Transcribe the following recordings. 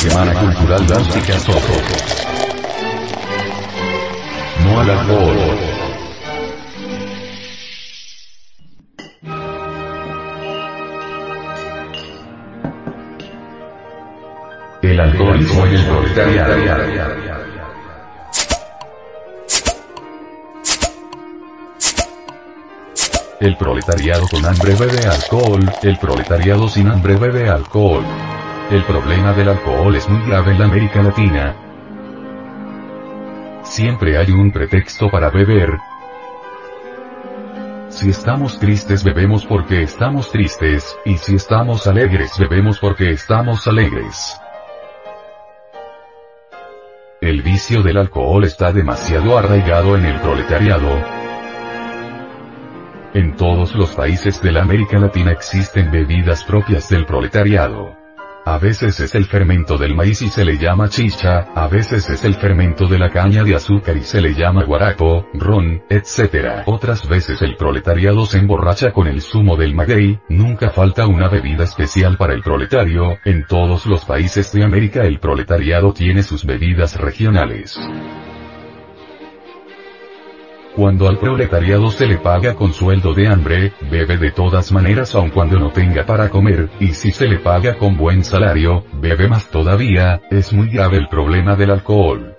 Semana Cultural Drástica Soto. No al alcohol. El alcoholismo y el proletariado. El proletariado con hambre bebe alcohol, el proletariado sin hambre bebe alcohol. El problema del alcohol es muy grave en la América Latina. Siempre hay un pretexto para beber. Si estamos tristes bebemos porque estamos tristes, y si estamos alegres bebemos porque estamos alegres. El vicio del alcohol está demasiado arraigado en el proletariado, en todos los países de la América Latina existen bebidas propias del proletariado. A veces es el fermento del maíz y se le llama chicha, a veces es el fermento de la caña de azúcar y se le llama guarapo, ron, etc. Otras veces el proletariado se emborracha con el zumo del maguey, nunca falta una bebida especial para el proletario, en todos los países de América el proletariado tiene sus bebidas regionales. Cuando al proletariado se le paga con sueldo de hambre, bebe de todas maneras aun cuando no tenga para comer, y si se le paga con buen salario, bebe más todavía, es muy grave el problema del alcohol.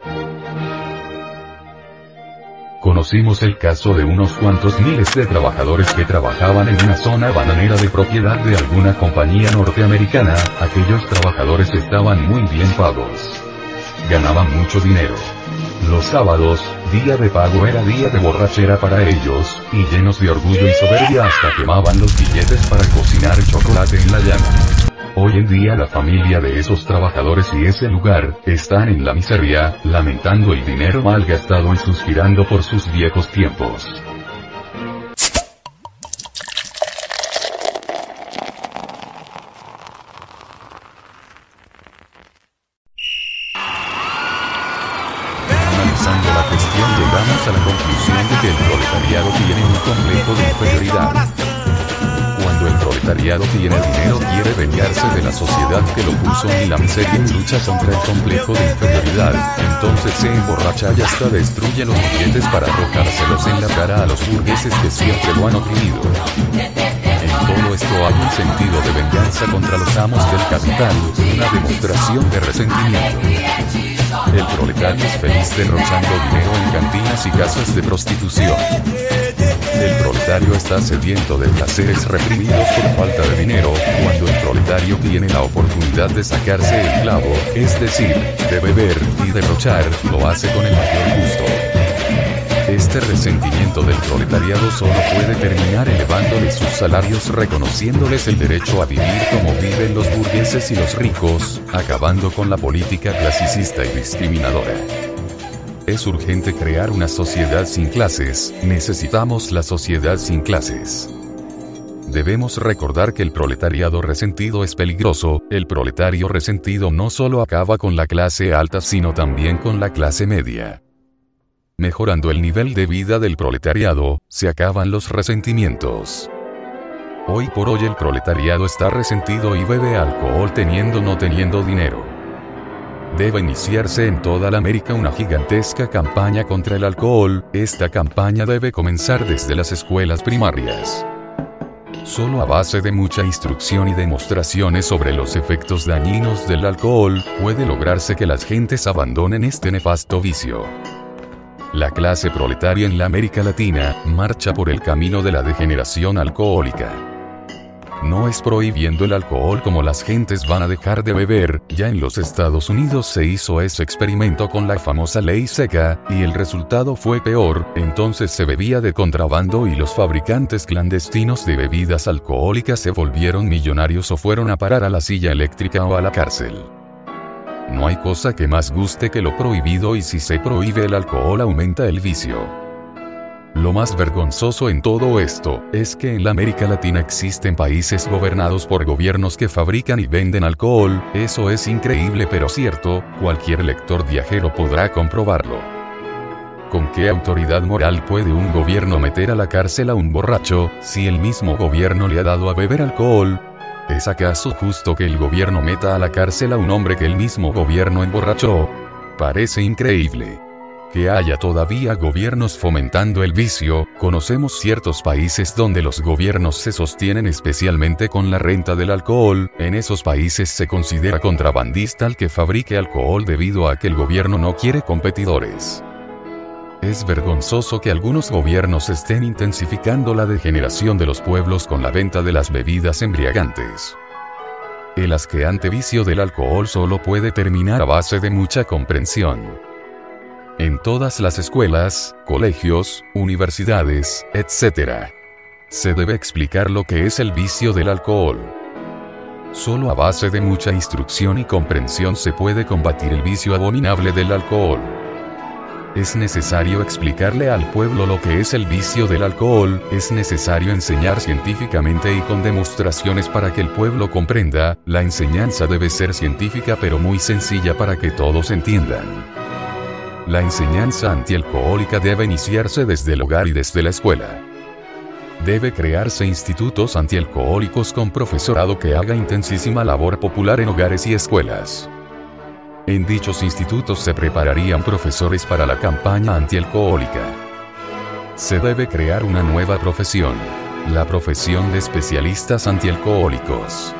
Conocimos el caso de unos cuantos miles de trabajadores que trabajaban en una zona bananera de propiedad de alguna compañía norteamericana, aquellos trabajadores estaban muy bien pagos. Ganaban mucho dinero. Los sábados, día de pago era día de borrachera para ellos, y llenos de orgullo y soberbia hasta quemaban los billetes para cocinar chocolate en la llama. Hoy en día la familia de esos trabajadores y ese lugar, están en la miseria, lamentando el dinero mal gastado y suspirando por sus viejos tiempos. La conclusión de que el proletariado tiene un complejo de inferioridad. Cuando el proletariado tiene dinero quiere vengarse de la sociedad que lo puso en la miseria y lucha contra el complejo de inferioridad, entonces se emborracha y hasta destruye los billetes para arrojárselos en la cara a los burgueses que siempre lo han oprimido. Sentido de venganza contra los amos del capital, una demostración de resentimiento. El proletario es feliz derrochando dinero en cantinas y casas de prostitución. El proletario está sediento de placeres reprimidos por falta de dinero, cuando el proletario tiene la oportunidad de sacarse el clavo, es decir, de beber y derrochar, lo hace con el mayor gusto. Este resentimiento del proletariado solo puede terminar elevándoles sus salarios reconociéndoles el derecho a vivir como viven los burgueses y los ricos, acabando con la política clasicista y discriminadora. Es urgente crear una sociedad sin clases, necesitamos la sociedad sin clases. Debemos recordar que el proletariado resentido es peligroso, el proletario resentido no solo acaba con la clase alta sino también con la clase media. Mejorando el nivel de vida del proletariado, se acaban los resentimientos. Hoy por hoy el proletariado está resentido y bebe alcohol teniendo no teniendo dinero. Debe iniciarse en toda la América una gigantesca campaña contra el alcohol, esta campaña debe comenzar desde las escuelas primarias. Solo a base de mucha instrucción y demostraciones sobre los efectos dañinos del alcohol, puede lograrse que las gentes abandonen este nefasto vicio. La clase proletaria en la América Latina marcha por el camino de la degeneración alcohólica. No es prohibiendo el alcohol como las gentes van a dejar de beber, ya en los Estados Unidos se hizo ese experimento con la famosa ley seca, y el resultado fue peor, entonces se bebía de contrabando y los fabricantes clandestinos de bebidas alcohólicas se volvieron millonarios o fueron a parar a la silla eléctrica o a la cárcel. No hay cosa que más guste que lo prohibido y si se prohíbe el alcohol aumenta el vicio. Lo más vergonzoso en todo esto, es que en la América Latina existen países gobernados por gobiernos que fabrican y venden alcohol, eso es increíble pero cierto, cualquier lector viajero podrá comprobarlo. ¿Con qué autoridad moral puede un gobierno meter a la cárcel a un borracho, si el mismo gobierno le ha dado a beber alcohol? ¿Es acaso justo que el gobierno meta a la cárcel a un hombre que el mismo gobierno emborrachó? Parece increíble que haya todavía gobiernos fomentando el vicio, conocemos ciertos países donde los gobiernos se sostienen especialmente con la renta del alcohol, en esos países se considera contrabandista al que fabrique alcohol debido a que el gobierno no quiere competidores. Es vergonzoso que algunos gobiernos estén intensificando la degeneración de los pueblos con la venta de las bebidas embriagantes. El asqueante vicio del alcohol solo puede terminar a base de mucha comprensión en todas las escuelas, colegios, universidades, etc. Se debe explicar lo que es el vicio del alcohol. Solo a base de mucha instrucción y comprensión se puede combatir el vicio abominable del alcohol. Es necesario explicarle al pueblo lo que es el vicio del alcohol, es necesario enseñar científicamente y con demostraciones para que el pueblo comprenda, la enseñanza debe ser científica pero muy sencilla para que todos entiendan. La enseñanza antialcohólica debe iniciarse desde el hogar y desde la escuela. Debe crearse institutos antialcohólicos con profesorado que haga intensísima labor popular en hogares y escuelas. En dichos institutos se prepararían profesores para la campaña antialcohólica. Se debe crear una nueva profesión, la profesión de especialistas antialcohólicos.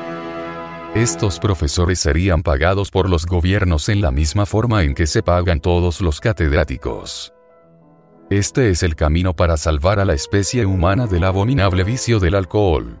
Estos profesores serían pagados por los gobiernos en la misma forma en que se pagan todos los catedráticos. Este es el camino para salvar a la especie humana del abominable vicio del alcohol.